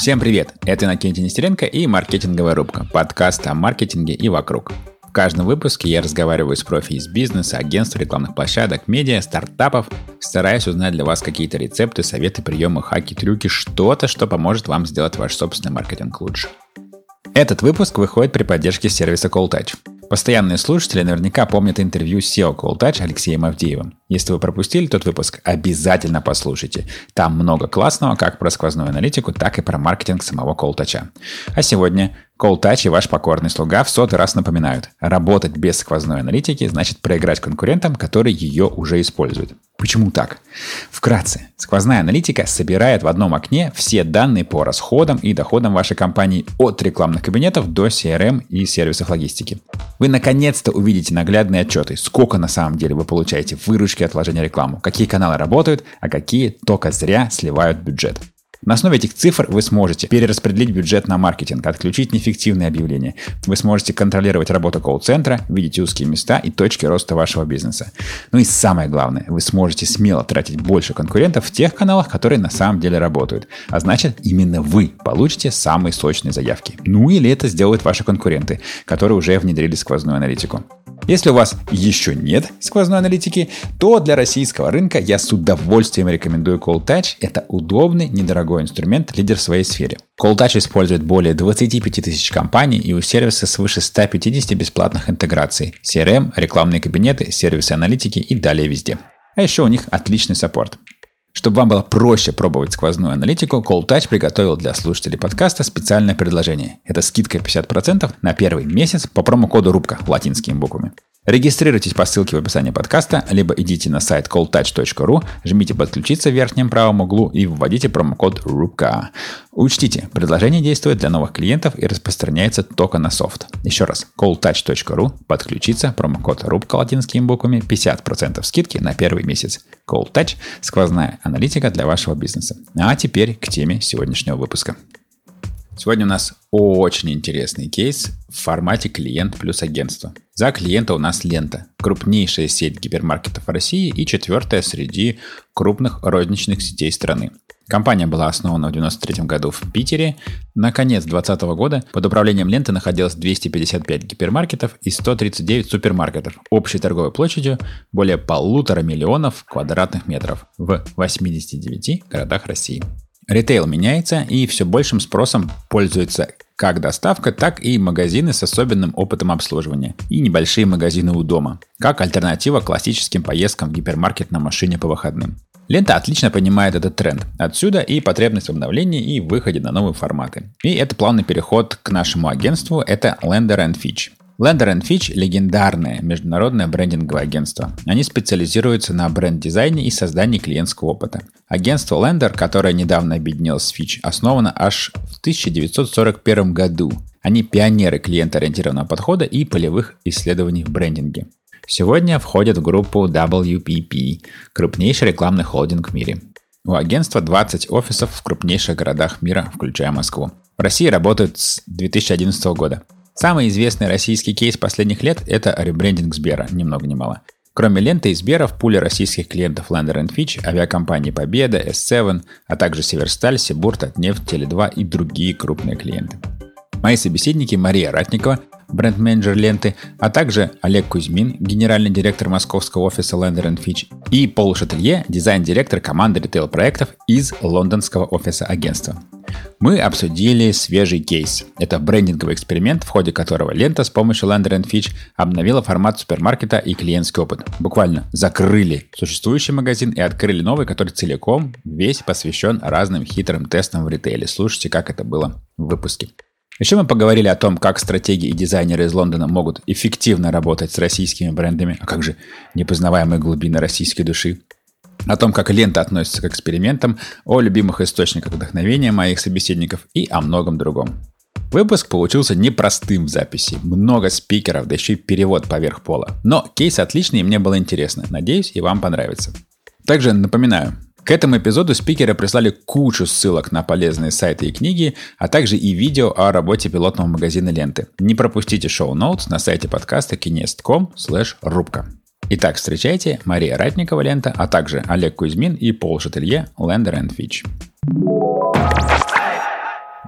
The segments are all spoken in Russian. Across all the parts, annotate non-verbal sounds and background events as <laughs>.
Всем привет! Это Иннокентий Нестеренко и «Маркетинговая рубка» – подкаст о маркетинге и вокруг. В каждом выпуске я разговариваю с профи из бизнеса, агентств, рекламных площадок, медиа, стартапов, стараюсь узнать для вас какие-то рецепты, советы, приемы, хаки, трюки, что-то, что поможет вам сделать ваш собственный маркетинг лучше. Этот выпуск выходит при поддержке сервиса CallTouch. Постоянные слушатели наверняка помнят интервью с SEO CallTouch Алексеем Авдеевым. Если вы пропустили тот выпуск, обязательно послушайте. Там много классного как про сквозную аналитику, так и про маркетинг самого CallTouch. А сегодня CallTouch и ваш покорный слуга в сотый раз напоминают. Работать без сквозной аналитики значит проиграть конкурентам, которые ее уже используют. Почему так? Вкратце, сквозная аналитика собирает в одном окне все данные по расходам и доходам вашей компании от рекламных кабинетов до CRM и сервисов логистики. Вы наконец-то увидите наглядные отчеты, сколько на самом деле вы получаете выручки от вложения рекламу, какие каналы работают, а какие только зря сливают бюджет. На основе этих цифр вы сможете перераспределить бюджет на маркетинг, отключить неэффективные объявления. Вы сможете контролировать работу колл-центра, видеть узкие места и точки роста вашего бизнеса. Ну и самое главное, вы сможете смело тратить больше конкурентов в тех каналах, которые на самом деле работают. А значит, именно вы получите самые сочные заявки. Ну или это сделают ваши конкуренты, которые уже внедрили сквозную аналитику. Если у вас еще нет сквозной аналитики, то для российского рынка я с удовольствием рекомендую CallTouch. Это удобный, недорогой инструмент, лидер в своей сфере. CallTouch использует более 25 тысяч компаний и у сервиса свыше 150 бесплатных интеграций. CRM, рекламные кабинеты, сервисы аналитики и далее везде. А еще у них отличный саппорт. Чтобы вам было проще пробовать сквозную аналитику, CallTouch приготовил для слушателей подкаста специальное предложение. Это скидка 50% на первый месяц по промокоду рубка латинскими буквами. Регистрируйтесь по ссылке в описании подкаста, либо идите на сайт calltouch.ru, жмите «Подключиться» в верхнем правом углу и вводите промокод RUBKA. Учтите, предложение действует для новых клиентов и распространяется только на софт. Еще раз, calltouch.ru, подключиться, промокод RUBKA латинскими буквами, 50% скидки на первый месяц. CallTouch – сквозная аналитика для вашего бизнеса. А теперь к теме сегодняшнего выпуска. Сегодня у нас очень интересный кейс в формате клиент плюс агентство. За клиента у нас лента. Крупнейшая сеть гипермаркетов России и четвертая среди крупных розничных сетей страны. Компания была основана в 1993 году в Питере. На конец 2020 года под управлением ленты находилось 255 гипермаркетов и 139 супермаркетов общей торговой площадью более полутора миллионов квадратных метров в 89 городах России. Ритейл меняется и все большим спросом пользуется как доставка, так и магазины с особенным опытом обслуживания и небольшие магазины у дома, как альтернатива классическим поездкам в гипермаркет на машине по выходным. Лента отлично понимает этот тренд. Отсюда и потребность в обновлении и выходе на новые форматы. И это плавный переход к нашему агентству, это Lender Fitch. Lender Fitch – легендарное международное брендинговое агентство. Они специализируются на бренд-дизайне и создании клиентского опыта. Агентство Lender, которое недавно объединилось с Fitch, основано аж в 1941 году. Они пионеры клиентоориентированного подхода и полевых исследований в брендинге. Сегодня входят в группу WPP, крупнейший рекламный холдинг в мире. У агентства 20 офисов в крупнейших городах мира, включая Москву. В России работают с 2011 года. Самый известный российский кейс последних лет – это ребрендинг Сбера, ни много ни мало. Кроме ленты и Сбера, в пуле российских клиентов Lander Fitch, авиакомпании Победа, S7, а также Северсталь, Сибурт, Отнефть, Теле2 и другие крупные клиенты. Мои собеседники Мария Ратникова, бренд-менеджер ленты, а также Олег Кузьмин, генеральный директор московского офиса Lander Fitch, и Пол Шателье, дизайн-директор команды ритейл-проектов из лондонского офиса агентства. Мы обсудили свежий кейс. Это брендинговый эксперимент, в ходе которого лента с помощью Lander Fitch обновила формат супермаркета и клиентский опыт. Буквально закрыли существующий магазин и открыли новый, который целиком весь посвящен разным хитрым тестам в ритейле. Слушайте, как это было в выпуске. Еще мы поговорили о том, как стратегии и дизайнеры из Лондона могут эффективно работать с российскими брендами, а как же непознаваемые глубины российской души о том, как лента относится к экспериментам, о любимых источниках вдохновения моих собеседников и о многом другом. Выпуск получился непростым в записи. Много спикеров, да еще и перевод поверх пола. Но кейс отличный и мне было интересно. Надеюсь, и вам понравится. Также напоминаю, к этому эпизоду спикеры прислали кучу ссылок на полезные сайты и книги, а также и видео о работе пилотного магазина ленты. Не пропустите шоу-ноутс на сайте подкаста kinest.com рубка. Итак, встречайте Мария Ратникова Лента, а также Олег Кузьмин и Пол Шателье Лендер Fitch.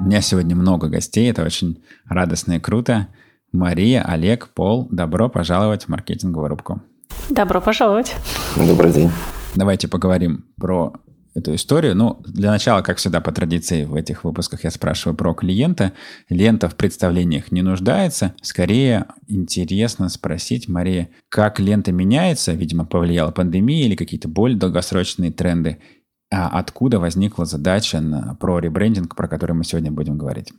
У меня сегодня много гостей, это очень радостно и круто. Мария, Олег, Пол, добро пожаловать в маркетинговую рубку. Добро пожаловать. Добрый день. Давайте поговорим про эту историю. Ну, для начала, как всегда, по традиции в этих выпусках я спрашиваю про клиента. Лента в представлениях не нуждается. Скорее, интересно спросить, Мария, как лента меняется? Видимо, повлияла пандемия или какие-то более долгосрочные тренды? А откуда возникла задача на, про ребрендинг, про который мы сегодня будем говорить?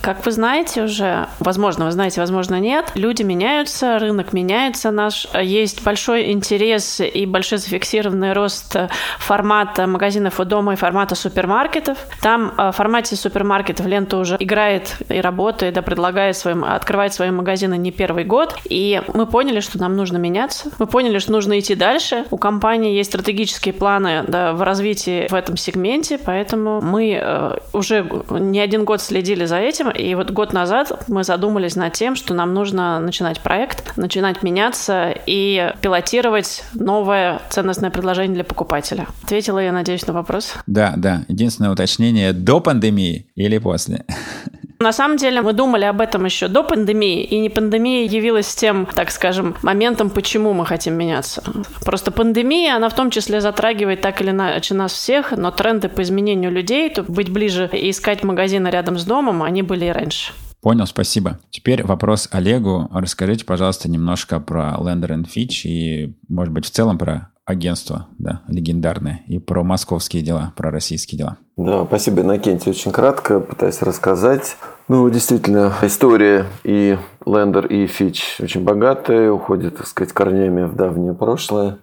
Как вы знаете уже, возможно, вы знаете, возможно, нет, люди меняются, рынок меняется наш. Есть большой интерес и большой зафиксированный рост формата магазинов у дома и формата супермаркетов. Там э, в формате супермаркетов лента уже играет и работает, да, предлагает своим, открывает свои магазины не первый год. И мы поняли, что нам нужно меняться. Мы поняли, что нужно идти дальше. У компании есть стратегические планы да, в развитии в этом сегменте, поэтому мы э, уже не один год следили за этим этим. И вот год назад мы задумались над тем, что нам нужно начинать проект, начинать меняться и пилотировать новое ценностное предложение для покупателя. Ответила я, надеюсь, на вопрос? Да, да. Единственное уточнение, до пандемии или после? На самом деле мы думали об этом еще до пандемии, и не пандемия явилась тем, так скажем, моментом, почему мы хотим меняться. Просто пандемия, она в том числе затрагивает так или иначе нас всех, но тренды по изменению людей, то быть ближе и искать магазины рядом с домом, они были и раньше. Понял, спасибо. Теперь вопрос Олегу. Расскажите, пожалуйста, немножко про Lender Fitch и, может быть, в целом про агентство, да, легендарное, и про московские дела, про российские дела. Да, спасибо, Иннокентий. Очень кратко пытаюсь рассказать. Ну, действительно, история и Лендер, и Фич очень богатая, уходит, так сказать, корнями в давнее прошлое.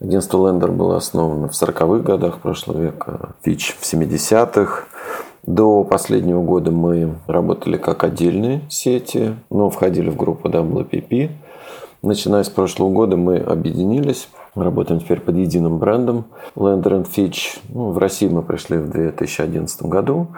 Агентство Лендер было основано в 40-х годах прошлого века, Фич в 70-х. До последнего года мы работали как отдельные сети, но входили в группу WPP. Начиная с прошлого года мы объединились мы работаем теперь под единым брендом Lander Fitch. Ну, в России мы пришли в 2011 году.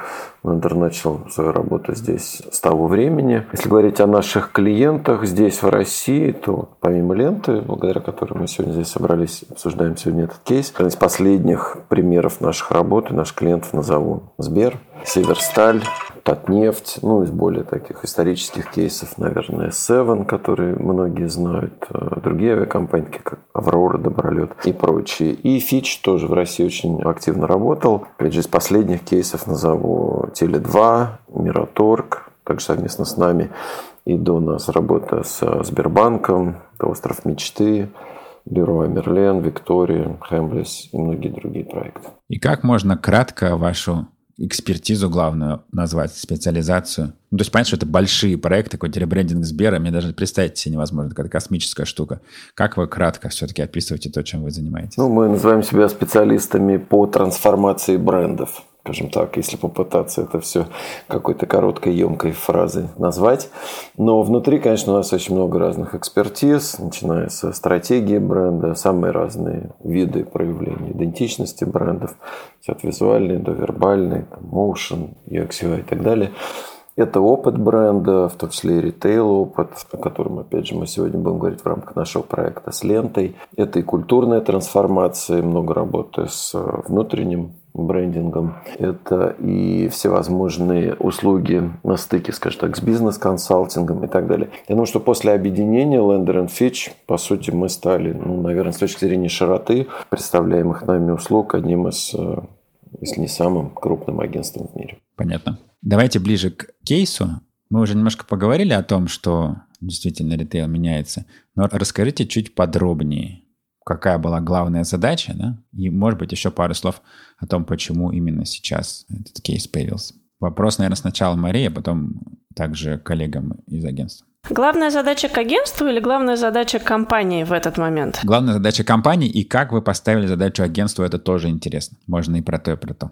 Lander начал свою работу здесь с того времени. Если говорить о наших клиентах здесь, в России, то помимо ленты, благодаря которой мы сегодня здесь собрались, обсуждаем сегодня этот кейс, один из последних примеров наших работ и наших клиентов назову Сбер, Северсталь, Татнефть, ну, из более таких исторических кейсов, наверное, Seven, которые многие знают, э, другие авиакомпании, как Аврора, Добролет и прочие. И Фич тоже в России очень активно работал. Опять же, из последних кейсов назову Теле2, Мираторг, также совместно с нами. И до нас работа с Сбербанком, это Остров мечты, Бюро Мерлен, Виктория, Хэмблис и многие другие проекты. И как можно кратко вашу экспертизу главную назвать, специализацию. Ну, то есть понятно, что это большие проекты, какой-то ребрендинг Сбера, мне даже представить себе невозможно, какая-то космическая штука. Как вы кратко все-таки описываете то, чем вы занимаетесь? Ну, мы называем себя специалистами по трансформации брендов скажем так, если попытаться это все какой-то короткой, емкой фразой назвать. Но внутри, конечно, у нас очень много разных экспертиз, начиная со стратегии бренда, самые разные виды проявления идентичности брендов, от визуальной до вербальной, motion, UX, UI и так далее. Это опыт бренда, в том числе и ритейл-опыт, о котором, опять же, мы сегодня будем говорить в рамках нашего проекта с лентой. Это и культурная трансформация, много работы с внутренним брендингом. Это и всевозможные услуги на стыке, скажем так, с бизнес-консалтингом и так далее. Я думаю, что после объединения Lender Fitch, по сути, мы стали, ну, наверное, с точки зрения широты представляемых нами услуг одним из, э, если не самым крупным агентством в мире. Понятно. Давайте ближе к кейсу. Мы уже немножко поговорили о том, что действительно ритейл меняется, но расскажите чуть подробнее, какая была главная задача, да? И, может быть, еще пару слов о том, почему именно сейчас этот кейс появился. Вопрос, наверное, сначала Мария, а потом также коллегам из агентства. Главная задача к агентству или главная задача компании в этот момент? Главная задача компании и как вы поставили задачу агентству, это тоже интересно. Можно и про то, и про то.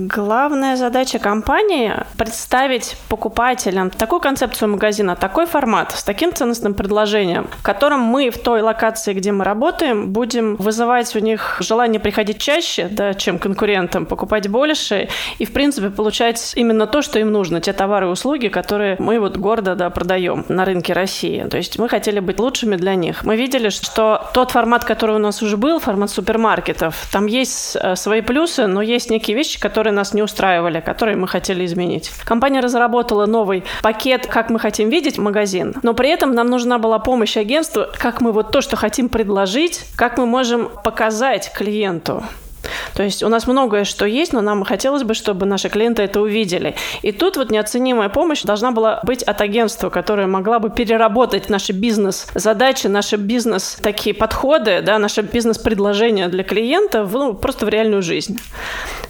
Главная задача компании – представить покупателям такую концепцию магазина, такой формат, с таким ценностным предложением, в котором мы в той локации, где мы работаем, будем вызывать у них желание приходить чаще, да, чем конкурентам, покупать больше и, в принципе, получать именно то, что им нужно, те товары и услуги, которые мы вот гордо да, продаем на рынке России. То есть мы хотели быть лучшими для них. Мы видели, что тот формат, который у нас уже был, формат супермаркетов, там есть э, свои плюсы, но есть некие вещи, которые которые нас не устраивали, которые мы хотели изменить. Компания разработала новый пакет, как мы хотим видеть магазин, но при этом нам нужна была помощь агентства, как мы вот то, что хотим предложить, как мы можем показать клиенту. То есть у нас многое что есть, но нам хотелось бы, чтобы наши клиенты это увидели. И тут вот неоценимая помощь должна была быть от агентства, которое могла бы переработать наши бизнес-задачи, наши бизнес такие подходы, да, наши бизнес-предложения для клиента в, ну, просто в реальную жизнь.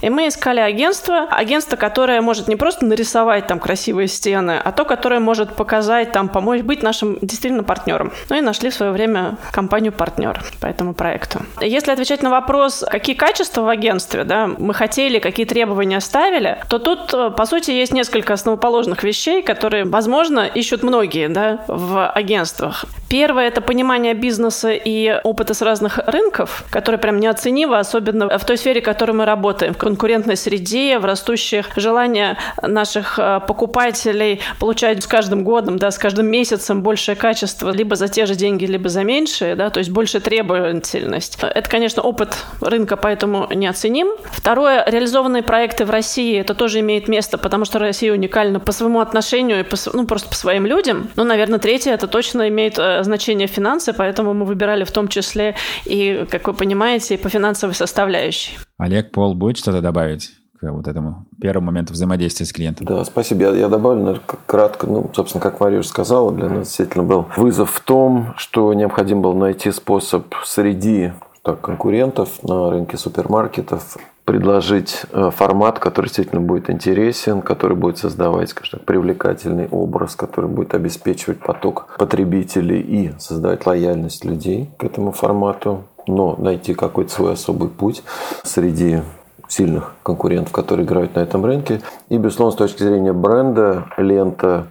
И мы искали агентство, агентство, которое может не просто нарисовать там красивые стены, а то, которое может показать, там, помочь быть нашим действительно партнером. Ну и нашли в свое время компанию-партнер по этому проекту. Если отвечать на вопрос, какие качества в агентстве, да, мы хотели, какие требования ставили, то тут, по сути, есть несколько основоположных вещей, которые, возможно, ищут многие да, в агентствах. Первое – это понимание бизнеса и опыта с разных рынков, которое прям неоценимо, особенно в той сфере, в которой мы работаем, в конкурентной среде, в растущих желания наших э, покупателей получать с каждым годом, да, с каждым месяцем большее качество либо за те же деньги, либо за меньшие, да, то есть больше требовательность. Это, конечно, опыт рынка, поэтому неоценим. Второе, реализованные проекты в России, это тоже имеет место, потому что Россия уникальна по своему отношению и по, ну, просто по своим людям. Ну, наверное, третье, это точно имеет э, значение финансы, поэтому мы выбирали в том числе и, как вы понимаете, и по финансовой составляющей. Олег, Пол, будет что-то добавить? к вот этому первому моменту взаимодействия с клиентом. Да, спасибо. Я, я добавлю, наверное, кратко. Ну, собственно, как Мария уже сказала, для нас действительно был вызов в том, что необходимо было найти способ среди так, конкурентов на рынке супермаркетов предложить э, формат, который действительно будет интересен, который будет создавать, скажем так, привлекательный образ, который будет обеспечивать поток потребителей и создавать лояльность людей к этому формату, но найти какой-то свой особый путь среди сильных конкурентов, которые играют на этом рынке. И, безусловно, с точки зрения бренда, лента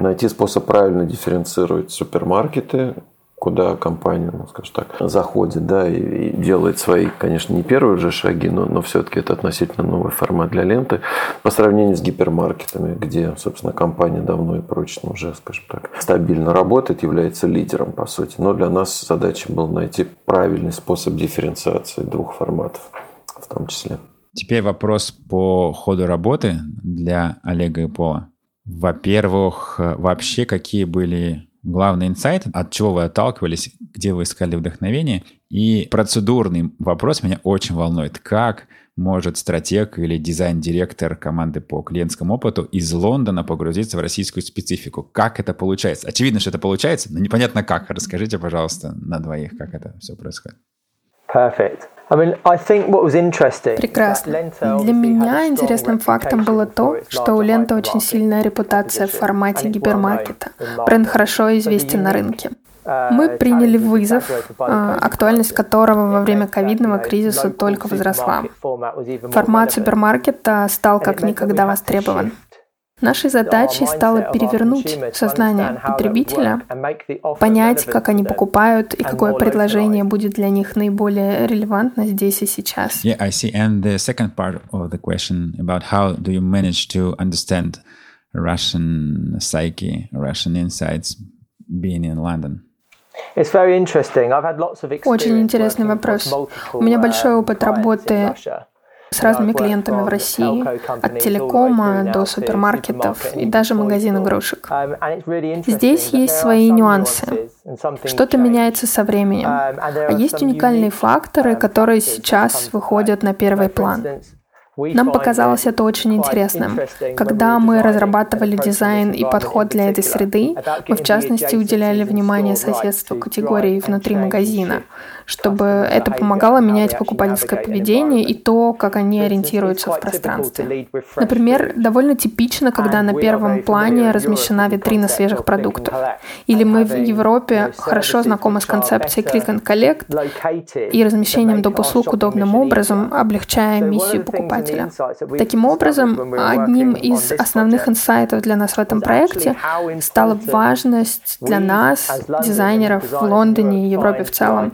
найти способ правильно дифференцировать супермаркеты, куда компания, ну, скажем так, заходит, да, и, и делает свои, конечно, не первые же шаги, но, но все-таки это относительно новый формат для ленты по сравнению с гипермаркетами, где, собственно, компания давно и прочно уже, скажем так, стабильно работает, является лидером, по сути. Но для нас задача была найти правильный способ дифференциации двух форматов в том числе. Теперь вопрос по ходу работы для Олега и Пола. Во-первых, вообще какие были главный инсайт, от чего вы отталкивались, где вы искали вдохновение. И процедурный вопрос меня очень волнует. Как может стратег или дизайн-директор команды по клиентскому опыту из Лондона погрузиться в российскую специфику? Как это получается? Очевидно, что это получается, но непонятно как. Расскажите, пожалуйста, на двоих, как это все происходит. Perfect. Прекрасно. Для меня интересным фактом было то, что у ленты очень сильная репутация в формате гипермаркета. Бренд хорошо известен на рынке. Мы приняли вызов, а, актуальность которого во время ковидного кризиса только возросла. Формат супермаркета стал как никогда востребован. Нашей задачей стало перевернуть сознание потребителя, понять, как они покупают и какое предложение будет для них наиболее релевантно здесь и сейчас. Yeah, I see. And the second part of the question about how do you manage to understand Russian psyche, Russian insights being in London? Очень интересный вопрос. У меня большой опыт работы с разными клиентами в России, от телекома до супермаркетов и даже магазин игрушек. Здесь есть свои нюансы. Что-то меняется со временем. А есть уникальные факторы, которые сейчас выходят на первый план. Нам показалось это очень интересным. Когда мы разрабатывали дизайн и подход для этой среды, мы в частности уделяли внимание соседству категорий внутри магазина чтобы это помогало менять покупательское поведение и то, как они ориентируются в пространстве. Например, довольно типично, когда на первом плане размещена витрина свежих продуктов. Или мы в Европе хорошо знакомы с концепцией Click and Collect и размещением доп. услуг удобным образом, облегчая миссию покупателя. Таким образом, одним из основных инсайтов для нас в этом проекте стала важность для нас, дизайнеров в Лондоне и Европе в целом,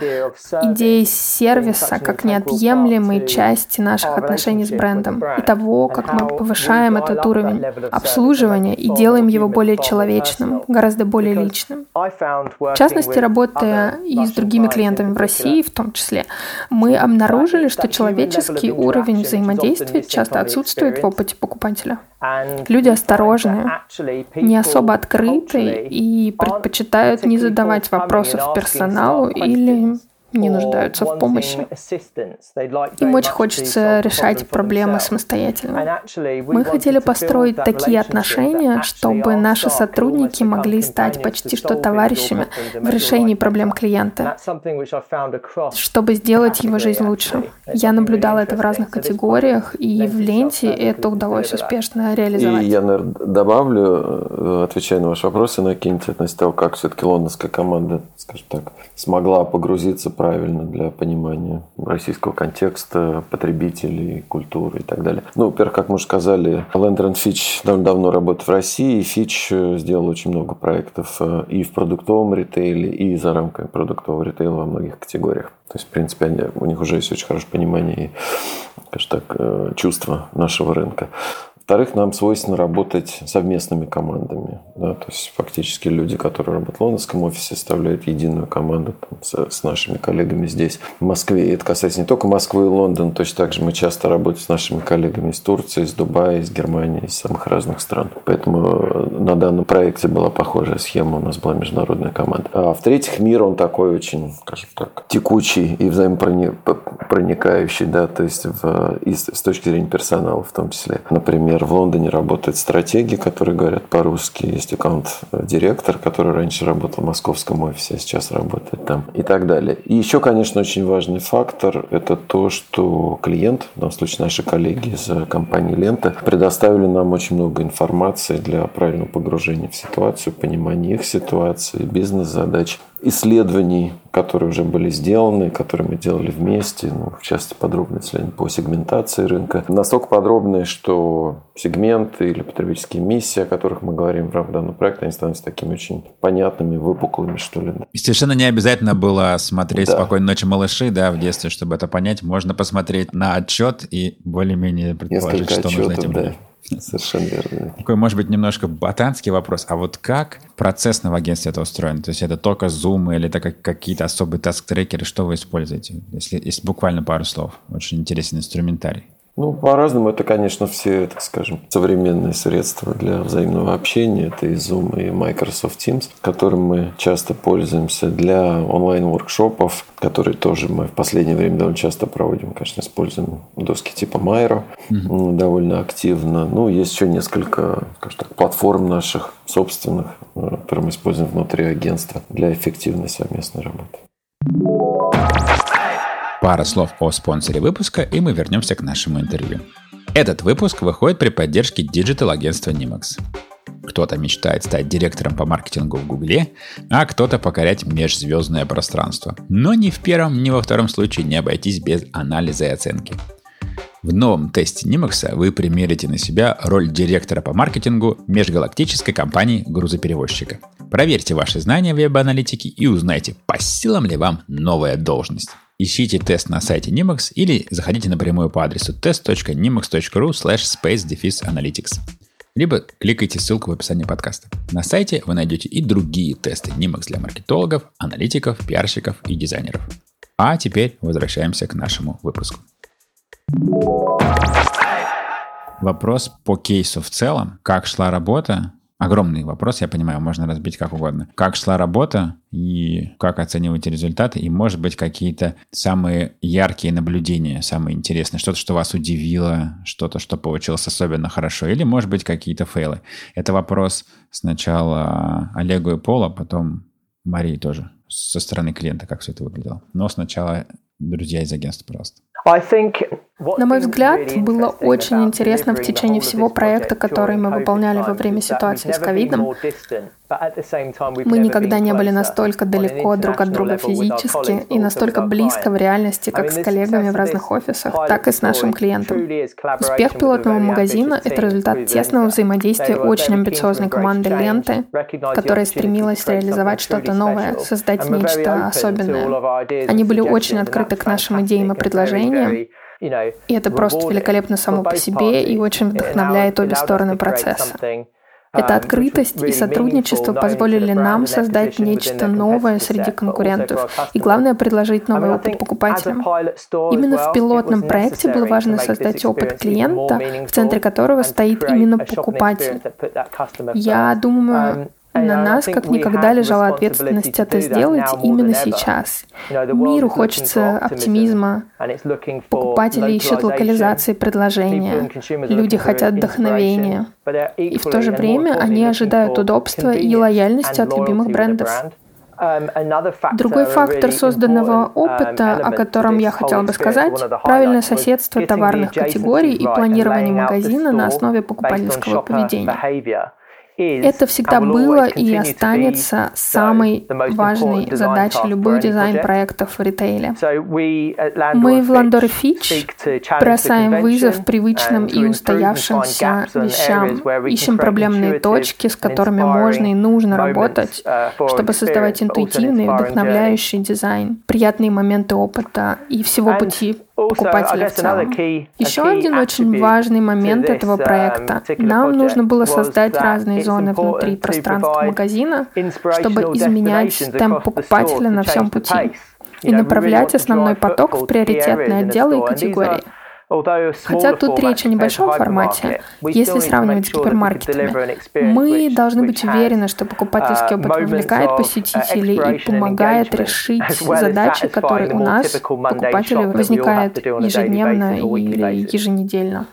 идеи сервиса как неотъемлемой части наших отношений с брендом и того, как мы повышаем этот уровень обслуживания и делаем его более человечным, гораздо более личным. В частности, работая и с другими клиентами в России в том числе, мы обнаружили, что человеческий уровень взаимодействия часто отсутствует в опыте покупателя. Люди осторожны, не особо открыты и предпочитают не задавать вопросов персоналу или не нуждаются в помощи. Им очень хочется решать проблемы самостоятельно. Мы хотели построить такие отношения, чтобы наши сотрудники могли стать почти что товарищами в решении проблем клиента, чтобы сделать его жизнь лучше. Я наблюдала это в разных категориях, и в ленте это удалось успешно реализовать. И я, наверное, добавлю, э, отвечая на ваш вопрос, и накиньте относительно того, как все-таки лондонская команда, скажем так, смогла погрузиться правильно для понимания российского контекста, потребителей, культуры и так далее. Ну, во-первых, как мы уже сказали, Lander Fitch довольно давно работает в России, и Fitch э, сделал очень много проектов э, и в продуктовом ритейле, и за рамками продуктового ритейла во многих категориях. То есть, в принципе, они, у них уже есть очень хорошее понимание и, скажем так, э, чувство нашего рынка. Во-вторых, нам свойственно работать совместными командами. Да? То есть фактически люди, которые работают в лондонском офисе, составляют единую команду там, с, с нашими коллегами здесь, в Москве. И это касается не только Москвы и Лондона, точно так же мы часто работаем с нашими коллегами из Турции, из Дубая, из Германии, из самых разных стран. Поэтому э, на данном проекте была похожая схема, у нас была международная команда. А в-третьих, мир, он такой очень, скажем так, текучий и взаимопроникающий, да, то есть в, и с точки зрения персонала в том числе. Например, Например, в Лондоне работают стратеги, которые говорят по-русски. Есть аккаунт-директор, который раньше работал в московском офисе, а сейчас работает там и так далее. И еще, конечно, очень важный фактор – это то, что клиент, в данном случае наши коллеги из компании «Лента», предоставили нам очень много информации для правильного погружения в ситуацию, понимания их ситуации, бизнес-задач исследований, которые уже были сделаны, которые мы делали вместе, ну, в частности, подробные исследования по сегментации рынка. Настолько подробные, что сегменты или потребительские миссии, о которых мы говорим в рамках данного проекта, они становятся такими очень понятными, выпуклыми, что ли. И совершенно не обязательно было смотреть да. «Спокойной ночи, малыши», да, в детстве, чтобы это понять. Можно посмотреть на отчет и более-менее предположить, Несколько что отчетов, нужно этим да. Совершенно верно. Такой, может быть, немножко ботанский вопрос. А вот как процессно в агентстве это устроено? То есть это только Zoom или это какие-то особые таск-трекеры? Что вы используете? Если, если буквально пару слов. Очень интересный инструментарий. Ну, по-разному. Это, конечно, все, так скажем, современные средства для взаимного общения. Это и Zoom, и Microsoft Teams, которым мы часто пользуемся для онлайн-воркшопов, которые тоже мы в последнее время довольно часто проводим. Конечно, используем доски типа Miro mm-hmm. довольно активно. Ну, есть еще несколько, скажем так, платформ наших собственных, э, которые мы используем внутри агентства для эффективной совместной работы. Пара слов о спонсоре выпуска, и мы вернемся к нашему интервью. Этот выпуск выходит при поддержке digital-агентства Nimax. Кто-то мечтает стать директором по маркетингу в Гугле, а кто-то покорять межзвездное пространство. Но ни в первом, ни во втором случае не обойтись без анализа и оценки. В новом тесте Nimax вы примерите на себя роль директора по маркетингу межгалактической компании грузоперевозчика. Проверьте ваши знания в веб-аналитике и узнайте, по силам ли вам новая должность. Ищите тест на сайте Nimax или заходите напрямую по адресу test.nimax.ru slash space analytics. Либо кликайте ссылку в описании подкаста. На сайте вы найдете и другие тесты Nimax для маркетологов, аналитиков, пиарщиков и дизайнеров. А теперь возвращаемся к нашему выпуску. Вопрос по кейсу в целом. Как шла работа? Огромный вопрос, я понимаю, можно разбить как угодно. Как шла работа и как оцениваете результаты, и, может быть, какие-то самые яркие наблюдения, самые интересные, что-то, что вас удивило, что-то, что получилось особенно хорошо, или, может быть, какие-то фейлы. Это вопрос сначала Олегу и Пола, потом Марии тоже, со стороны клиента, как все это выглядело. Но сначала друзья из агентства, пожалуйста. На мой взгляд, было очень интересно в течение всего проекта, который мы выполняли во время ситуации с ковидом. Мы никогда не были настолько далеко друг от друга физически и настолько близко в реальности, как с коллегами в разных офисах, так и с нашим клиентом. Успех пилотного магазина — это результат тесного взаимодействия очень амбициозной команды «Ленты», которая стремилась реализовать что-то новое, создать нечто особенное. Они были очень открыты к нашим идеям и предложениям, и это просто великолепно само по себе и очень вдохновляет обе стороны процесса. Эта открытость и сотрудничество позволили нам создать нечто новое среди конкурентов и, главное, предложить новый опыт покупателям. Именно в пилотном проекте было важно создать опыт клиента, в центре которого стоит именно покупатель. Я думаю, на нас как никогда лежала ответственность это сделать именно сейчас. Миру хочется оптимизма. Покупатели ищут локализации предложения. Люди хотят вдохновения. И в то же время они ожидают удобства и лояльности от любимых брендов. Другой фактор созданного опыта, о котором я хотела бы сказать, правильное соседство товарных категорий и планирование магазина на основе покупательского поведения. Это всегда было и останется самой важной задачей любых дизайн-проектов в ритейле. Мы в Landor Fitch бросаем вызов привычным и устоявшимся вещам, ищем проблемные точки, с которыми можно и нужно работать, чтобы создавать интуитивный, вдохновляющий дизайн, приятные моменты опыта и всего пути покупателя в целом. Еще один очень важный момент этого проекта. Нам нужно было создать разные зоны внутри пространства магазина, чтобы изменять темп покупателя на всем пути и направлять основной поток в приоритетные отделы и категории. Хотя тут речь о небольшом формате, если сравнивать с гипермаркетами, мы должны быть уверены, что покупательский опыт привлекает посетителей и помогает решить задачи, которые у нас, покупателей, возникают ежедневно или еженедельно.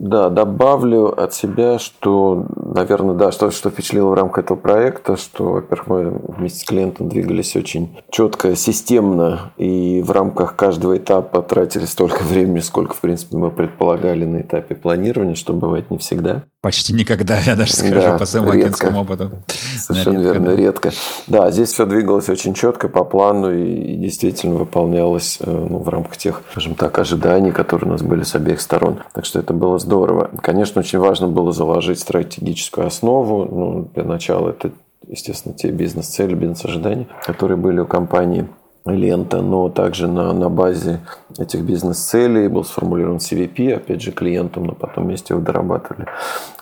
Да, добавлю от себя, что, наверное, да, что, что впечатлило в рамках этого проекта, что, во-первых, мы вместе с клиентом двигались очень четко, системно, и в рамках каждого этапа тратили столько <laughs> времени, сколько, в принципе, мы предполагали на этапе планирования, что бывает не всегда. Почти никогда, я даже скажу, да, по своему агентскому опыту. Совершенно редко, верно, да. редко. Да, здесь все двигалось очень четко по плану и действительно выполнялось э, ну, в рамках тех, скажем так, ожиданий, которые у нас были с обеих сторон. Так что это было здорово. Конечно, очень важно было заложить стратегическую основу. Ну, для начала это, естественно, те бизнес-цели, бизнес-ожидания, которые были у компании лента, но также на, на базе этих бизнес-целей был сформулирован CVP, опять же, клиентом, но потом вместе его дорабатывали.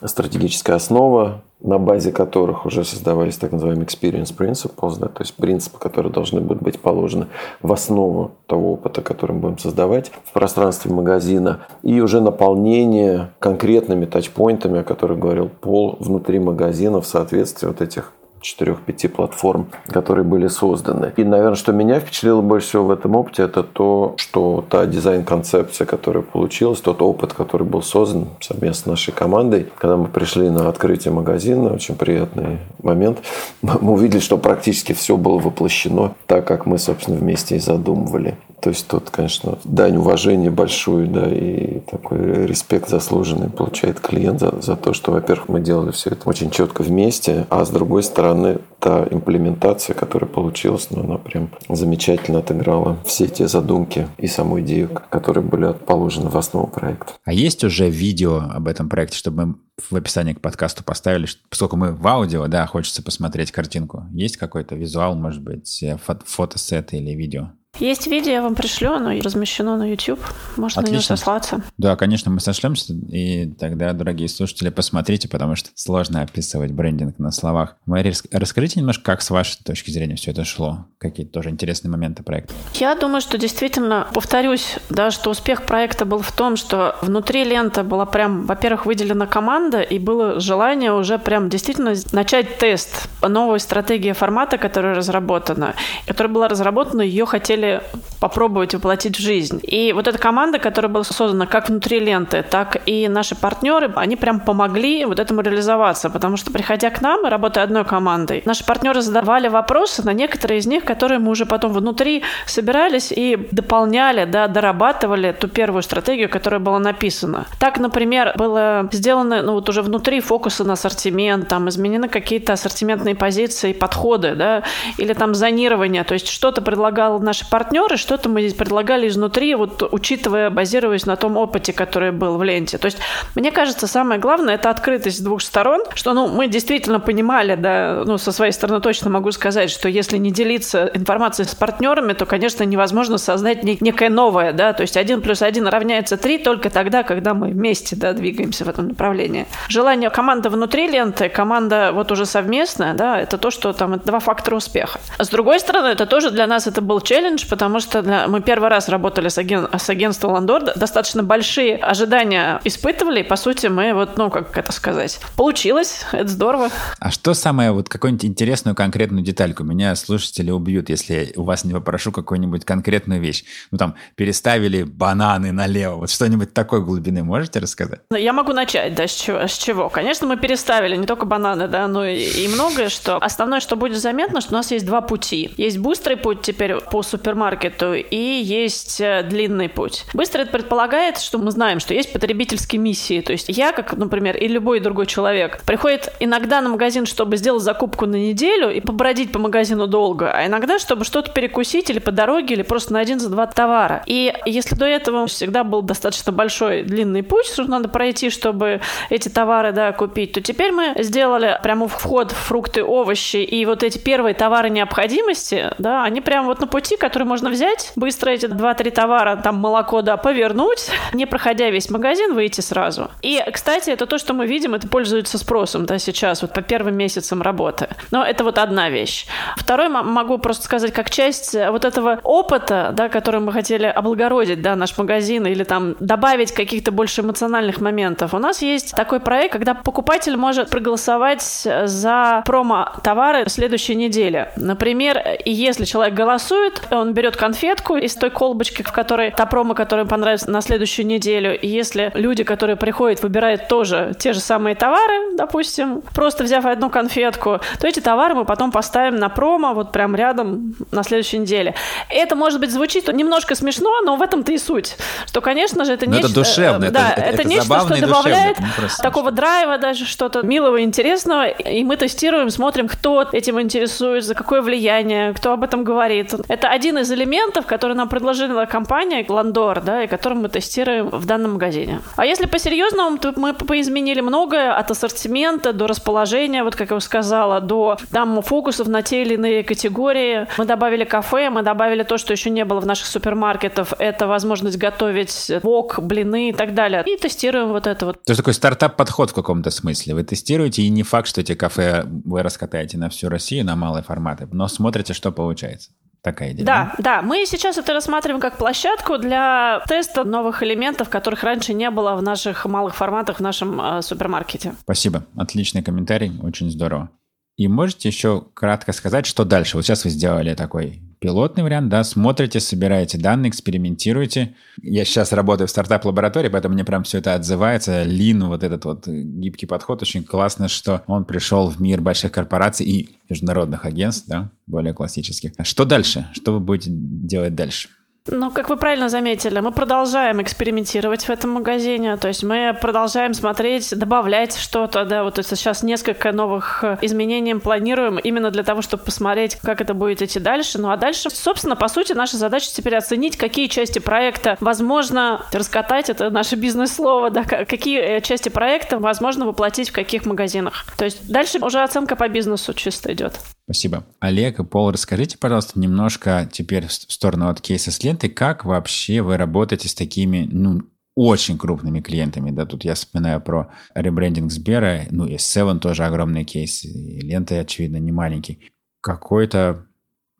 Стратегическая основа, на базе которых уже создавались так называемые experience principles, да, то есть принципы, которые должны будут быть положены в основу того опыта, который мы будем создавать в пространстве магазина, и уже наполнение конкретными тачпоинтами, о которых говорил Пол, внутри магазина в соответствии вот этих четырех-пяти платформ, которые были созданы. И, наверное, что меня впечатлило больше всего в этом опыте, это то, что та дизайн-концепция, которая получилась, тот опыт, который был создан совместно с нашей командой, когда мы пришли на открытие магазина, очень приятный момент, <laughs> мы увидели, что практически все было воплощено так, как мы, собственно, вместе и задумывали. То есть тут, конечно, дань уважения большую, да, и такой респект заслуженный получает клиент за, за то, что, во-первых, мы делали все это очень четко вместе, а с другой стороны, та имплементация, которая получилась, ну, она прям замечательно отыграла все те задумки и саму идею, которые были положены в основу проекта. А есть уже видео об этом проекте, чтобы мы в описании к подкасту поставили, поскольку мы в аудио, да, хочется посмотреть картинку. Есть какой-то визуал, может быть, фото фотосет или видео? Есть видео, я вам пришлю, оно размещено на YouTube. Можно Отлично. на него сослаться. Да, конечно, мы сошлемся, и тогда, дорогие слушатели, посмотрите, потому что сложно описывать брендинг на словах. Мария, расскажите немножко, как с вашей точки зрения все это шло? Какие тоже интересные моменты проекта? Я думаю, что действительно, повторюсь, да, что успех проекта был в том, что внутри ленты была прям, во-первых, выделена команда, и было желание уже прям действительно начать тест новой стратегии формата, которая разработана, которая была разработана, ее хотели хотели попробовать воплотить в жизнь. И вот эта команда, которая была создана как внутри ленты, так и наши партнеры, они прям помогли вот этому реализоваться, потому что, приходя к нам и работая одной командой, наши партнеры задавали вопросы на некоторые из них, которые мы уже потом внутри собирались и дополняли, да, дорабатывали ту первую стратегию, которая была написана. Так, например, было сделано, ну вот уже внутри фокусы на ассортимент, там изменены какие-то ассортиментные позиции, подходы, да, или там зонирование, то есть что-то предлагал наши партнеры, что-то мы здесь предлагали изнутри, вот учитывая, базируясь на том опыте, который был в ленте. То есть, мне кажется, самое главное – это открытость с двух сторон, что, ну, мы действительно понимали, да, ну, со своей стороны точно могу сказать, что если не делиться информацией с партнерами, то, конечно, невозможно создать некое новое, да, то есть один плюс один равняется три только тогда, когда мы вместе, да, двигаемся в этом направлении. Желание команды внутри ленты, команда вот уже совместная, да, это то, что там это два фактора успеха. А с другой стороны, это тоже для нас это был челлендж, потому что для, мы первый раз работали с, аген, с агентством Ландор, достаточно большие ожидания испытывали, и, по сути, мы вот, ну, как это сказать, получилось, это здорово. А что самое, вот какую-нибудь интересную конкретную детальку? Меня слушатели убьют, если у вас не попрошу какую-нибудь конкретную вещь. Ну, там, переставили бананы налево, вот что-нибудь такой глубины можете рассказать? Ну, я могу начать, да, с чего? С чего? Конечно, мы переставили не только бананы, да, но и, и многое, что... Основное, что будет заметно, что у нас есть два пути. Есть быстрый путь теперь по супермаркету и есть э, длинный путь. Быстрый это предполагает, что мы знаем, что есть потребительские миссии. То есть я, как, например, и любой другой человек, приходит иногда на магазин, чтобы сделать закупку на неделю и побродить по магазину долго, а иногда, чтобы что-то перекусить или по дороге, или просто на один за два товара. И если до этого всегда был достаточно большой длинный путь, что надо пройти, чтобы эти товары, да, купить, то теперь мы сделали прямо вход в фрукты, овощи и вот эти первые товары необходимости, да, они прямо вот на пути, который можно взять, быстро эти два-три товара, там молоко, да, повернуть, не проходя весь магазин, выйти сразу. И, кстати, это то, что мы видим, это пользуется спросом, да, сейчас, вот по первым месяцам работы. Но это вот одна вещь. Второй могу просто сказать, как часть вот этого опыта, да, который мы хотели облагородить, да, наш магазин или там добавить каких-то больше эмоциональных моментов. У нас есть такой проект, когда покупатель может проголосовать за промо-товары следующей недели. Например, если человек голосует, он берет конфетку из той колбочки, в которой та промо, которая понравится на следующую неделю. И если люди, которые приходят, выбирают тоже те же самые товары, допустим, просто взяв одну конфетку, то эти товары мы потом поставим на промо вот прям рядом на следующей неделе. Это, может быть, звучит немножко смешно, но в этом-то и суть. Что, конечно же, это но нечто... Это душевно. Да, это, это, это нечто, что добавляет такого драйва, даже что-то милого интересного. И мы тестируем, смотрим, кто этим интересуется, какое влияние, кто об этом говорит. Это один из элементов, который нам предложила компания Ландор, да, и который мы тестируем в данном магазине. А если по-серьезному, то мы поизменили многое от ассортимента до расположения, вот как я уже сказала, до там фокусов на те или иные категории. Мы добавили кафе, мы добавили то, что еще не было в наших супермаркетах. Это возможность готовить вок, блины и так далее. И тестируем вот это вот. То есть такой стартап-подход в каком-то смысле. Вы тестируете, и не факт, что эти кафе вы раскатаете на всю Россию, на малые форматы, но смотрите, что получается. Такая идея. Да, да, мы сейчас это рассматриваем как площадку для теста новых элементов, которых раньше не было в наших малых форматах в нашем э, супермаркете. Спасибо. Отличный комментарий, очень здорово. И можете еще кратко сказать, что дальше? Вот сейчас вы сделали такой пилотный вариант, да, смотрите, собираете данные, экспериментируете. Я сейчас работаю в стартап-лаборатории, поэтому мне прям все это отзывается. Лин, вот этот вот гибкий подход, очень классно, что он пришел в мир больших корпораций и международных агентств, да, более классических. Что дальше? Что вы будете делать дальше? Ну, как вы правильно заметили, мы продолжаем экспериментировать в этом магазине, то есть мы продолжаем смотреть, добавлять что-то, да, вот сейчас несколько новых э, изменений планируем именно для того, чтобы посмотреть, как это будет идти дальше. Ну, а дальше, собственно, по сути, наша задача теперь оценить, какие части проекта возможно раскатать, это наше бизнес-слово, да, какие э, части проекта возможно воплотить в каких магазинах. То есть дальше уже оценка по бизнесу чисто идет. Спасибо. Олег и Пол, расскажите, пожалуйста, немножко теперь в сторону от кейса с лентой, как вообще вы работаете с такими, ну, очень крупными клиентами, да, тут я вспоминаю про ребрендинг Сбера, ну и Seven тоже огромный кейс, и лента, очевидно, не маленький. Какой-то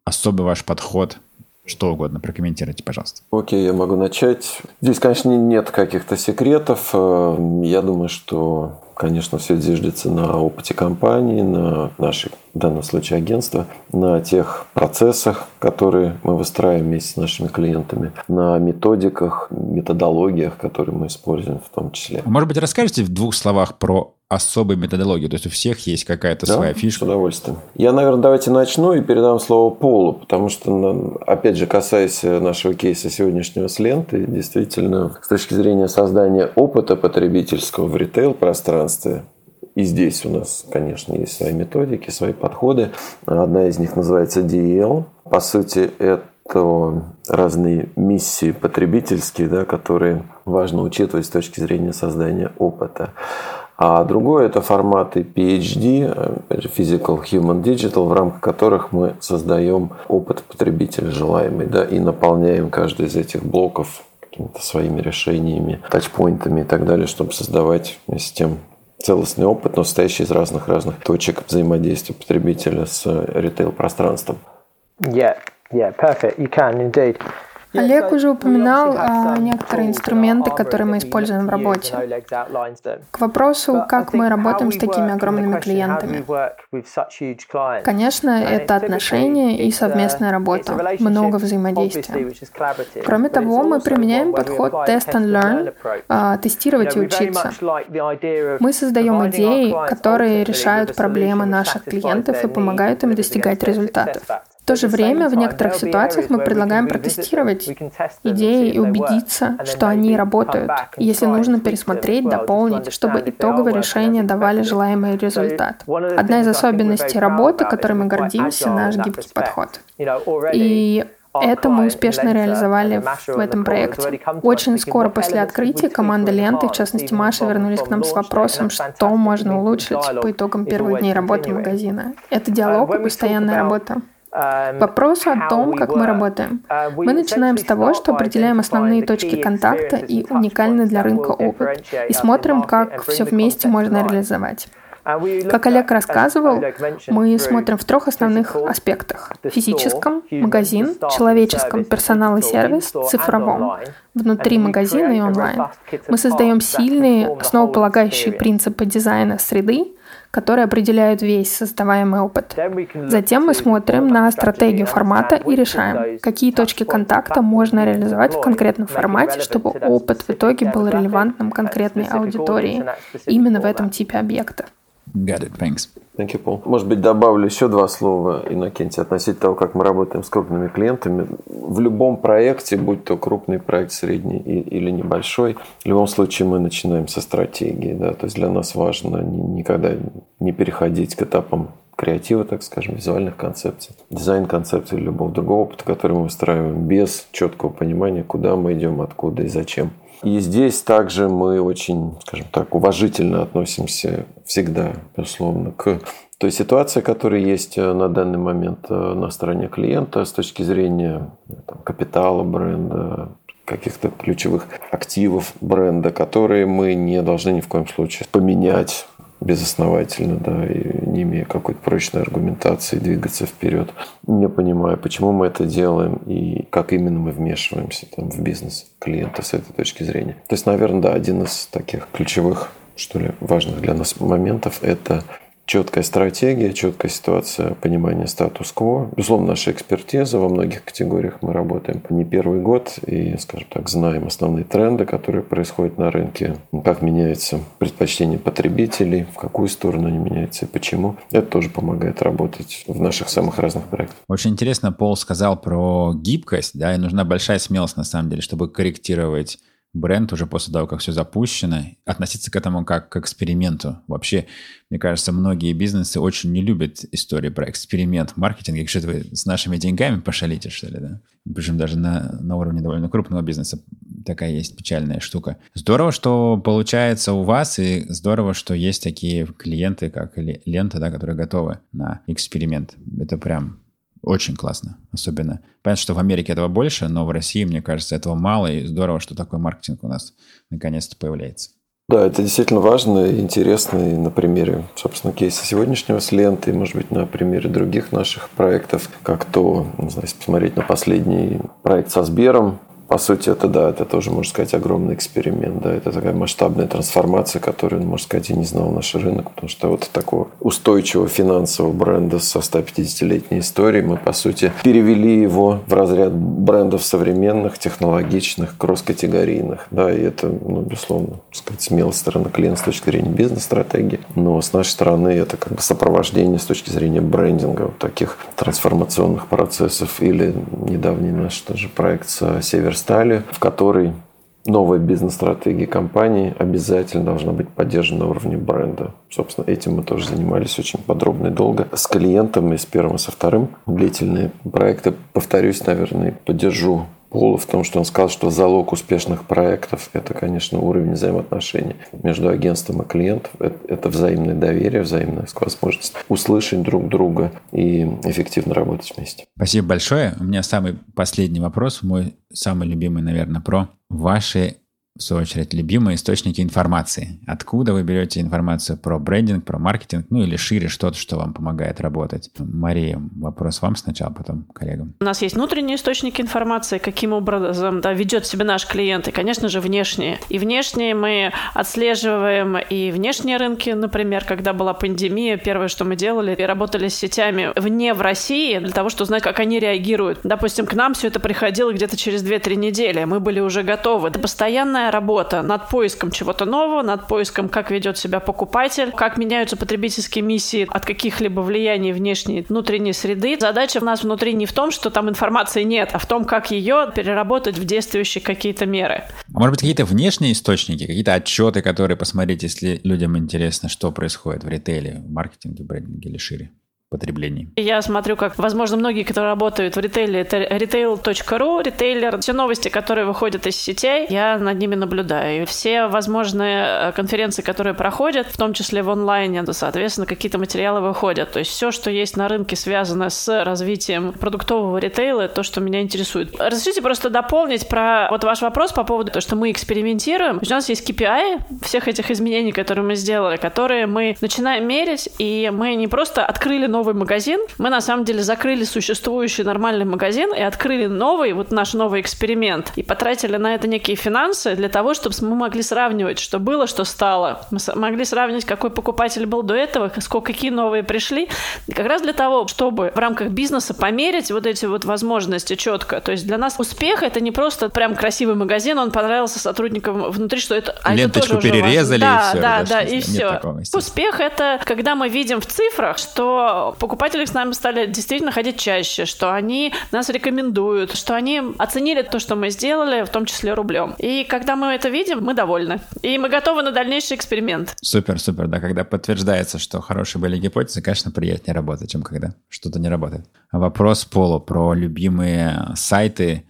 особый ваш подход, что угодно, прокомментируйте, пожалуйста. Окей, я могу начать. Здесь, конечно, нет каких-то секретов. Э, я думаю, что, конечно, все зиждется на опыте компании, на нашей в данном случае агентство, на тех процессах, которые мы выстраиваем вместе с нашими клиентами, на методиках, методологиях, которые мы используем в том числе. Может быть, расскажете в двух словах про особой методологии? То есть у всех есть какая-то да, своя фишка? с удовольствием. Я, наверное, давайте начну и передам слово Полу, потому что, опять же, касаясь нашего кейса сегодняшнего с лентой, действительно, с точки зрения создания опыта потребительского в ритейл-пространстве, и здесь у нас, конечно, есть свои методики, свои подходы. Одна из них называется DEL. По сути, это разные миссии потребительские, да, которые важно учитывать с точки зрения создания опыта. А другое – это форматы PhD, Physical Human Digital, в рамках которых мы создаем опыт потребителя желаемый да, и наполняем каждый из этих блоков какими-то своими решениями, тачпоинтами и так далее, чтобы создавать вместе с тем целостный опыт, но состоящий из разных-разных точек взаимодействия потребителя с ритейл-пространством. Yeah, yeah, perfect. You can indeed. Олег уже упоминал а, некоторые инструменты, которые мы используем в работе. К вопросу, как мы работаем с такими огромными клиентами. Конечно, это отношения и совместная работа, много взаимодействия. Кроме того, мы применяем подход test and learn, а, тестировать и учиться. Мы создаем идеи, которые решают проблемы наших клиентов и помогают им достигать результатов. В то же время в некоторых ситуациях мы предлагаем протестировать идеи и убедиться, что они работают. Если нужно пересмотреть, дополнить, чтобы итоговые решения давали желаемый результат. Одна из особенностей работы, которой мы гордимся, наш гибкий подход. И это мы успешно реализовали в этом проекте. Очень скоро после открытия команда ленты, в частности Маша, вернулись к нам с вопросом, что можно улучшить по итогам первых дней работы магазина. Это диалог и постоянная работа. К вопросу о том, как мы работаем. Мы начинаем с того, что определяем основные точки контакта и уникальный для рынка опыт, и смотрим, как все вместе можно реализовать. Как Олег рассказывал, мы смотрим в трех основных аспектах. Физическом, магазин, человеческом, персонал и сервис, цифровом, внутри магазина и онлайн. Мы создаем сильные, основополагающие принципы дизайна среды, которые определяют весь создаваемый опыт. Затем мы смотрим на стратегию формата и решаем, какие точки контакта можно реализовать в конкретном формате, чтобы опыт в итоге был релевантным конкретной аудитории именно в этом типе объекта. Got it, thanks. Thank you, Paul. Может быть, добавлю еще два слова, Иннокентий, относительно того, как мы работаем с крупными клиентами. В любом проекте, будь то крупный проект, средний или небольшой, в любом случае мы начинаем со стратегии. Да? То есть для нас важно никогда не переходить к этапам креатива, так скажем, визуальных концепций, дизайн-концепций или любого другого опыта, который мы выстраиваем без четкого понимания, куда мы идем, откуда и зачем. И здесь также мы очень, скажем так, уважительно относимся всегда, безусловно, к той ситуации, которая есть э, на данный момент э, на стороне клиента с точки зрения там, капитала бренда, каких-то ключевых активов бренда, которые мы не должны ни в коем случае поменять безосновательно, да, и не имея какой-то прочной аргументации двигаться вперед, не понимая, почему мы это делаем и как именно мы вмешиваемся там, в бизнес клиента с этой точки зрения. То есть, наверное, да, один из таких ключевых, что ли, важных для нас моментов – это четкая стратегия, четкая ситуация, понимание статус-кво. Безусловно, наша экспертиза во многих категориях мы работаем не первый год и, скажем так, знаем основные тренды, которые происходят на рынке, как меняется предпочтение потребителей, в какую сторону они меняются и почему. Это тоже помогает работать в наших самых разных проектах. Очень интересно, Пол сказал про гибкость, да, и нужна большая смелость на самом деле, чтобы корректировать бренд уже после того, как все запущено, относиться к этому как к эксперименту. Вообще, мне кажется, многие бизнесы очень не любят истории про эксперимент в маркетинге. Что вы с нашими деньгами пошалите, что ли, да? Причем даже на, на уровне довольно крупного бизнеса такая есть печальная штука. Здорово, что получается у вас, и здорово, что есть такие клиенты, как Лента, да, которые готовы на эксперимент. Это прям очень классно, особенно. Понятно, что в Америке этого больше, но в России, мне кажется, этого мало, и здорово, что такой маркетинг у нас наконец-то появляется. Да, это действительно важно и интересно и на примере, собственно, кейса сегодняшнего с лентой, может быть, на примере других наших проектов, как то, не знаю, если посмотреть на последний проект со Сбером, по сути, это да, это тоже, можно сказать, огромный эксперимент. Да, это такая масштабная трансформация, которую, можно сказать, и не знал наш рынок, потому что вот такого устойчивого финансового бренда со 150-летней историей мы, по сути, перевели его в разряд брендов современных, технологичных, кросс-категорийных. Да, и это, ну, безусловно, сказать, смелая сторона клиента с точки зрения бизнес-стратегии. Но с нашей стороны это как бы сопровождение с точки зрения брендинга вот таких трансформационных процессов. Или недавний наш тоже проект с Северстали, в который новая бизнес-стратегия компании обязательно должна быть поддержана на уровне бренда. Собственно, этим мы тоже занимались очень подробно и долго с клиентом и с первым, и со вторым. Длительные проекты, повторюсь, наверное, поддержу Пола в том, что он сказал, что залог успешных проектов – это, конечно, уровень взаимоотношений между агентством и клиентом. Это, это взаимное доверие, взаимная возможность услышать друг друга и эффективно работать вместе. Спасибо большое. У меня самый последний вопрос, мой самый любимый, наверное, про ваши в свою очередь, любимые источники информации. Откуда вы берете информацию про брендинг, про маркетинг, ну или шире что-то, что вам помогает работать? Мария, вопрос вам сначала, потом коллегам. У нас есть внутренние источники информации, каким образом да, ведет себя наш клиент, и, конечно же, внешние. И внешние мы отслеживаем и внешние рынки, например, когда была пандемия, первое, что мы делали, и работали с сетями вне в России для того, чтобы знать, как они реагируют. Допустим, к нам все это приходило где-то через 2-3 недели, мы были уже готовы. Это постоянная постоянная работа над поиском чего-то нового, над поиском, как ведет себя покупатель, как меняются потребительские миссии от каких-либо влияний внешней, внутренней среды. Задача у нас внутри не в том, что там информации нет, а в том, как ее переработать в действующие какие-то меры. А может быть, какие-то внешние источники, какие-то отчеты, которые посмотреть, если людям интересно, что происходит в ритейле, в маркетинге, брендинге или шире? Потреблении. Я смотрю, как, возможно, многие, которые работают в ритейле, это retail.ru, ритейлер, все новости, которые выходят из сетей, я над ними наблюдаю. И все возможные э, конференции, которые проходят, в том числе в онлайне, да, соответственно, какие-то материалы выходят. То есть все, что есть на рынке, связано с развитием продуктового ритейла, то, что меня интересует. Разрешите просто дополнить про вот ваш вопрос по поводу того, что мы экспериментируем. У нас есть KPI всех этих изменений, которые мы сделали, которые мы начинаем мерить, и мы не просто открыли новый магазин. Мы на самом деле закрыли существующий нормальный магазин и открыли новый, вот наш новый эксперимент. И потратили на это некие финансы для того, чтобы мы могли сравнивать, что было, что стало. Мы могли сравнивать, какой покупатель был до этого, сколько какие новые пришли. И как раз для того, чтобы в рамках бизнеса померить вот эти вот возможности четко. То есть для нас успех это не просто прям красивый магазин, он понравился сотрудникам внутри, что это... А Ленточку это перерезали да, и все. Да, да, да, и все. Успех это когда мы видим в цифрах, что покупатели с нами стали действительно ходить чаще, что они нас рекомендуют, что они оценили то, что мы сделали, в том числе рублем. И когда мы это видим, мы довольны. И мы готовы на дальнейший эксперимент. Супер, супер. Да, когда подтверждается, что хорошие были гипотезы, конечно, приятнее работать, чем когда что-то не работает. Вопрос Полу про любимые сайты,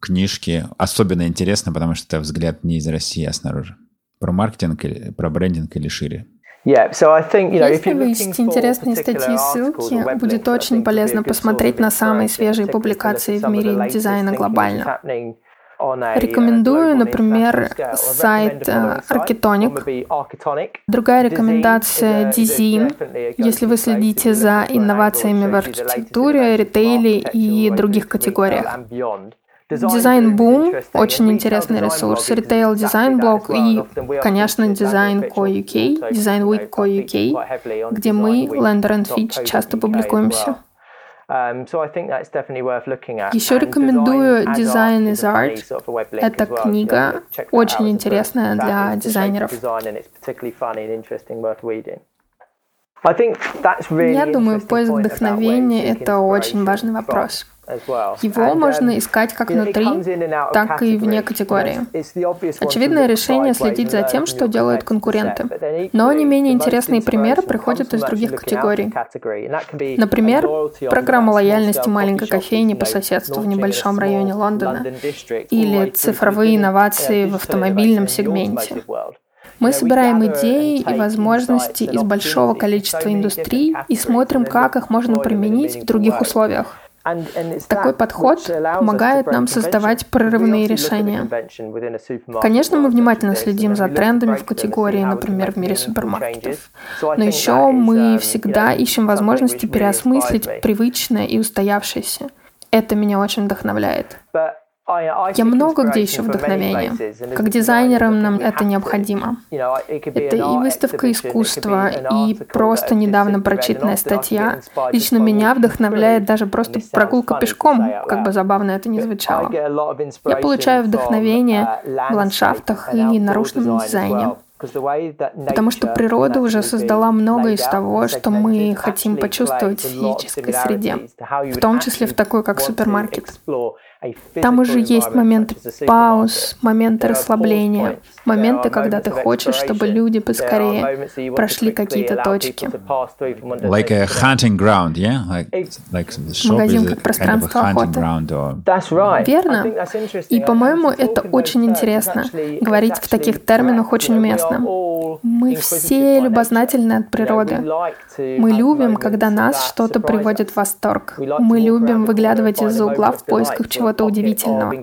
книжки. Особенно интересно, потому что это взгляд не из России, а снаружи. Про маркетинг, или про брендинг или шире? Если вы ищете интересные статьи и ссылки, будет очень полезно посмотреть на самые свежие публикации в мире дизайна глобально. Рекомендую, например, сайт Architonic. Другая рекомендация – Dizin, если вы следите за инновациями в архитектуре, ритейле и других категориях. Designboom – очень интересный ресурс, Retail Design Blog и, конечно, Design.co.uk, Design Week.co.uk, где мы, Landor & Fitch, часто публикуемся. Еще рекомендую Design is Art. Это книга, очень интересная для дизайнеров. Я думаю, поиск вдохновения – это очень важный вопрос. Его можно uh, искать как внутри, так и вне категории. Очевидное решение следить за тем, что делают конкуренты. Но не менее интересные примеры приходят из других категорий. Например, программа лояльности маленькой кофейни по соседству в небольшом районе Лондона или цифровые инновации в автомобильном сегменте. Мы собираем идеи и возможности из большого количества индустрий и смотрим, как их можно применить в других условиях. Такой подход помогает нам создавать прорывные решения. Конечно, мы внимательно следим за трендами в категории, например, в мире супермаркетов. Но еще мы всегда ищем возможности переосмыслить привычное и устоявшееся. Это меня очень вдохновляет. Я много где ищу вдохновения. Как дизайнерам нам это необходимо. Это и выставка искусства, и просто недавно прочитанная статья. Лично меня вдохновляет даже просто прогулка пешком, как бы забавно это ни звучало. Я получаю вдохновение в ландшафтах и наружном дизайне. Потому что природа уже создала многое из того, что мы хотим почувствовать в физической среде, в том числе в такой, как супермаркет. Там уже есть моменты пауз, моменты расслабления, моменты, когда ты хочешь, чтобы люди поскорее прошли какие-то точки. Like a hunting ground, yeah? Like, like Магазин как пространство охоты. Or... Верно. И, по-моему, это очень интересно. Говорить в таких терминах очень уместно. Мы все любознательны от природы. Мы любим, когда нас что-то приводит в восторг. Мы любим выглядывать из-за угла в поисках чего-то удивительного.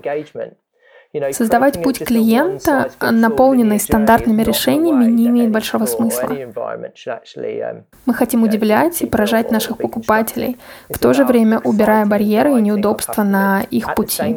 Создавать путь клиента, наполненный стандартными решениями, не имеет большого смысла. Мы хотим удивлять и поражать наших покупателей, в то же время убирая барьеры и неудобства на их пути.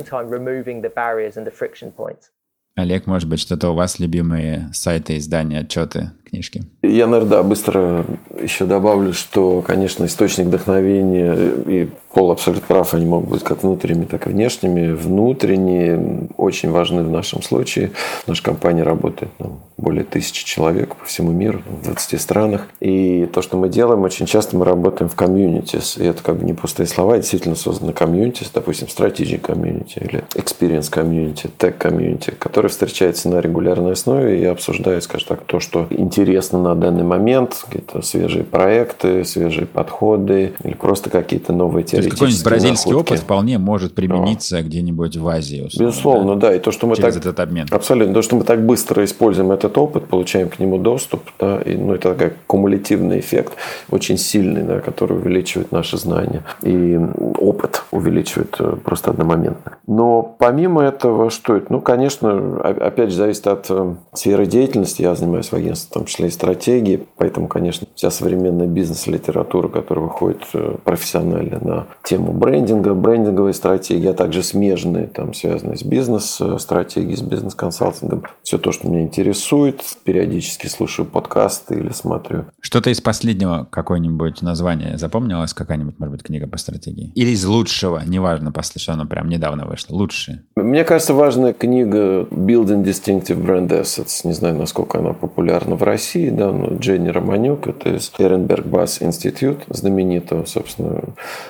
Олег, может быть, что-то у вас любимые сайты, издания, отчеты, книжки? Я, наверное, да, быстро еще добавлю, что, конечно, источник вдохновения и Пол абсолютно прав, они могут быть как внутренними, так и внешними. Внутренние очень важны в нашем случае. Наша компания работает ну, более тысячи человек по всему миру, в 20 странах. И то, что мы делаем, очень часто мы работаем в комьюнитис. И это как бы не пустые слова, действительно созданы комьюнитис, допустим, strategy community или experience community, tech community, который встречается на регулярной основе и обсуждает, скажем так, то, что интересно на данный момент, какие-то свежие проекты, свежие подходы или просто какие-то новые темы есть какой-нибудь бразильский находки. опыт вполне может примениться да. где-нибудь в Азии. Условно, Безусловно, да? да. И то, что мы Через так, этот обмен. Абсолютно. То, что мы так быстро используем этот опыт, получаем к нему доступ, да, и, ну, это такой кумулятивный эффект, очень сильный, да, который увеличивает наши знания. И опыт увеличивает э, просто одномоментно. Но помимо этого, что это? Ну, конечно, опять же, зависит от э, сферы деятельности. Я занимаюсь в агентстве, в том числе и стратегии. Поэтому, конечно, вся современная бизнес-литература, которая выходит э, профессионально на тему брендинга, брендинговой стратегии, а также смежные, там, связанные с бизнес-стратегией, с бизнес-консалтингом. Все то, что меня интересует. Периодически слушаю подкасты или смотрю. Что-то из последнего, какое-нибудь название запомнилось? Какая-нибудь, может быть, книга по стратегии? Или из лучшего? Неважно, после что оно прям недавно вышло. Лучшее. Мне кажется, важная книга Building Distinctive Brand Assets. Не знаю, насколько она популярна в России, да, но Дженни Романюк, это из Эренберг Бас Институт, знаменитого, собственно,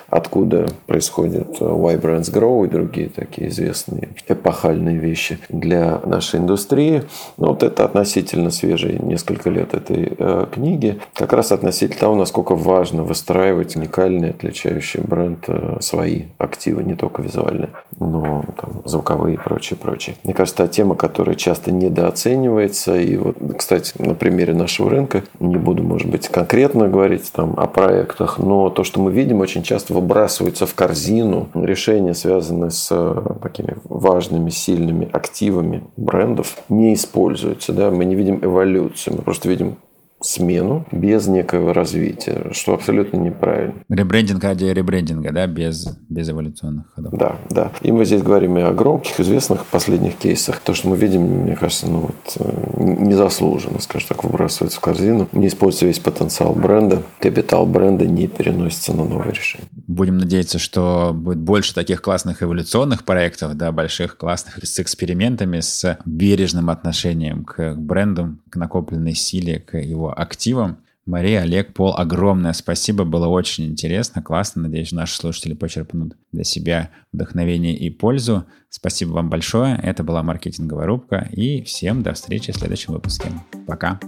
откуда происходит Why Brands Grow и другие такие известные эпохальные вещи для нашей индустрии. Но вот это относительно свежие несколько лет этой э, книги, как раз относительно того, насколько важно выстраивать уникальный, отличающий бренд э, свои активы, не только визуальные, но там, звуковые и прочее, прочее. Мне кажется, та тема, которая часто недооценивается. И вот, кстати, на примере нашего рынка, не буду, может быть, конкретно говорить там о проектах, но то, что мы видим, очень часто выбрасываются в корзину решения, связанные с э, такими важными, сильными активами брендов, не используются. Да? Мы не видим эволюцию, мы просто видим смену без некого развития, что абсолютно неправильно. Ребрендинг ради ребрендинга, да, без, без эволюционных ходов. Да, да. И мы здесь говорим и о громких, известных последних кейсах. То, что мы видим, мне кажется, ну вот, э, незаслуженно, скажем так, выбрасывается в корзину. Не используется весь потенциал бренда, капитал бренда не переносится на новые решения. Будем надеяться, что будет больше таких классных эволюционных проектов, да, больших, классных, с экспериментами, с бережным отношением к бренду, к накопленной силе, к его активам. Мария, Олег, Пол, огромное спасибо. Было очень интересно, классно. Надеюсь, наши слушатели почерпнут для себя вдохновение и пользу. Спасибо вам большое. Это была маркетинговая рубка. И всем до встречи в следующем выпуске. Пока.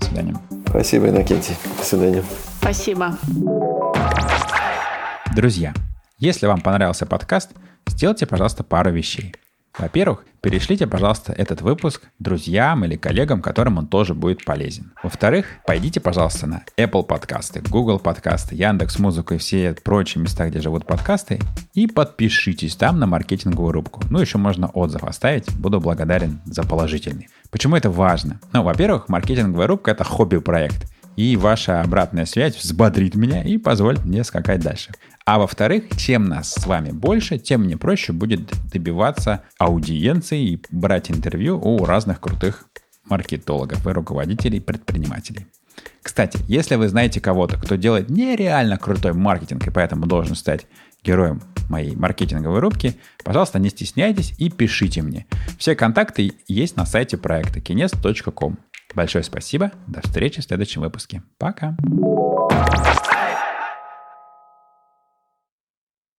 До свидания. Спасибо, Иннокентий. До свидания. Спасибо. Друзья, если вам понравился подкаст, сделайте, пожалуйста, пару вещей. Во-первых, перешлите, пожалуйста, этот выпуск друзьям или коллегам, которым он тоже будет полезен. Во-вторых, пойдите, пожалуйста, на Apple подкасты, Google подкасты, Яндекс Музыку и все прочие места, где живут подкасты, и подпишитесь там на маркетинговую рубку. Ну, еще можно отзыв оставить, буду благодарен за положительный. Почему это важно? Ну, во-первых, маркетинговая рубка — это хобби-проект, и ваша обратная связь взбодрит меня и позволит мне скакать дальше. А во-вторых, чем нас с вами больше, тем мне проще будет добиваться аудиенции и брать интервью у разных крутых маркетологов и руководителей предпринимателей. Кстати, если вы знаете кого-то, кто делает нереально крутой маркетинг и поэтому должен стать героем моей маркетинговой рубки, пожалуйста, не стесняйтесь и пишите мне. Все контакты есть на сайте проекта kines.com. Большое спасибо. До встречи в следующем выпуске. Пока.